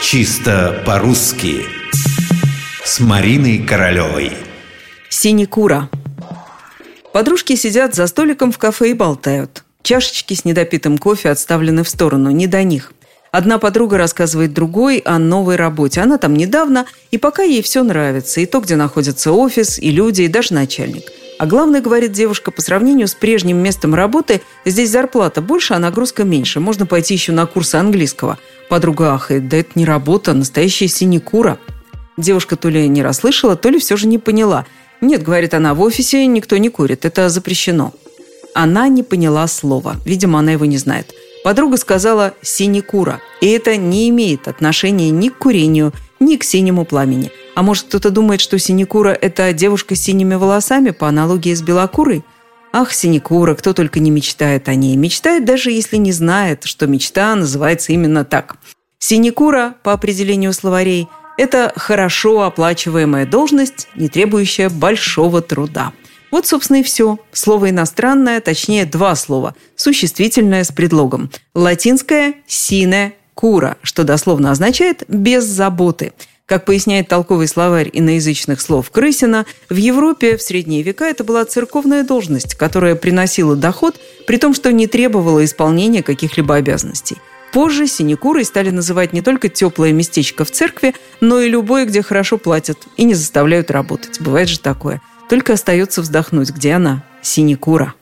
Чисто по-русски С Мариной Королевой Синекура Подружки сидят за столиком в кафе и болтают. Чашечки с недопитым кофе отставлены в сторону, не до них. Одна подруга рассказывает другой о новой работе. Она там недавно, и пока ей все нравится. И то, где находится офис, и люди, и даже начальник. А главное, говорит девушка, по сравнению с прежним местом работы, здесь зарплата больше, а нагрузка меньше. Можно пойти еще на курсы английского. Подруга ахает, да это не работа, настоящая синекура. Девушка то ли не расслышала, то ли все же не поняла. Нет, говорит она, в офисе никто не курит, это запрещено. Она не поняла слова. Видимо, она его не знает. Подруга сказала «синекура», и это не имеет отношения ни к курению, ни к синему пламени. А может, кто-то думает, что синекура – это девушка с синими волосами по аналогии с белокурой? Ах, синекура, кто только не мечтает о ней. Мечтает даже если не знает, что мечта называется именно так. Синекура, по определению словарей, это хорошо оплачиваемая должность, не требующая большого труда. Вот, собственно, и все. Слово иностранное, точнее, два слова. Существительное с предлогом. Латинское «сине кура», что дословно означает «без заботы». Как поясняет толковый словарь иноязычных слов Крысина, в Европе в средние века это была церковная должность, которая приносила доход, при том, что не требовала исполнения каких-либо обязанностей. Позже синекурой стали называть не только теплое местечко в церкви, но и любое, где хорошо платят и не заставляют работать. Бывает же такое. Только остается вздохнуть, где она, синекура.